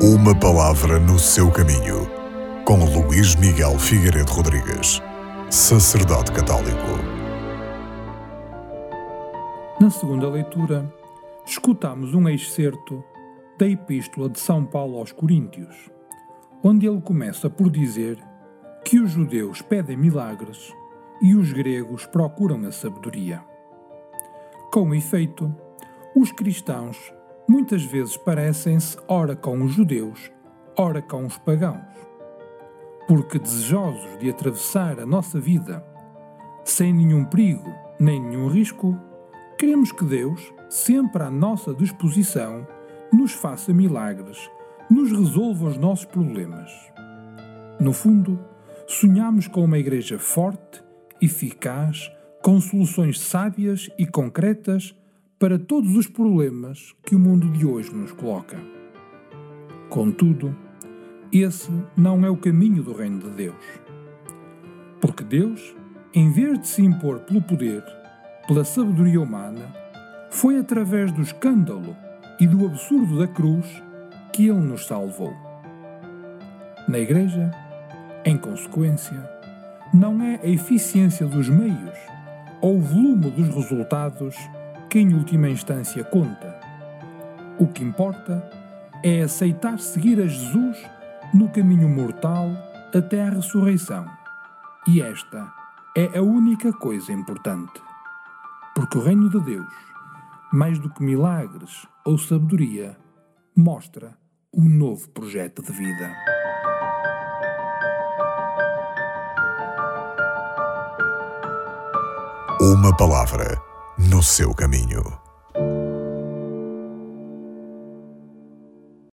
Uma palavra no seu caminho, com Luís Miguel Figueiredo Rodrigues, sacerdote católico. Na segunda leitura, escutamos um excerto da Epístola de São Paulo aos Coríntios, onde ele começa por dizer que os judeus pedem milagres e os gregos procuram a sabedoria. Com efeito, os cristãos muitas vezes parecem-se ora com os judeus, ora com os pagãos. Porque desejosos de atravessar a nossa vida sem nenhum perigo nem nenhum risco, queremos que Deus, sempre à nossa disposição, nos faça milagres, nos resolva os nossos problemas. No fundo, sonhamos com uma igreja forte, eficaz, com soluções sábias e concretas para todos os problemas que o mundo de hoje nos coloca. Contudo, esse não é o caminho do Reino de Deus. Porque Deus, em vez de se impor pelo poder, pela sabedoria humana, foi através do escândalo e do absurdo da cruz que Ele nos salvou. Na Igreja, em consequência, não é a eficiência dos meios ou o volume dos resultados que em última instância conta. O que importa é aceitar seguir a Jesus no caminho mortal até à ressurreição. E esta é a única coisa importante. Porque o reino de Deus, mais do que milagres ou sabedoria, mostra um novo projeto de vida. Uma palavra no seu caminho.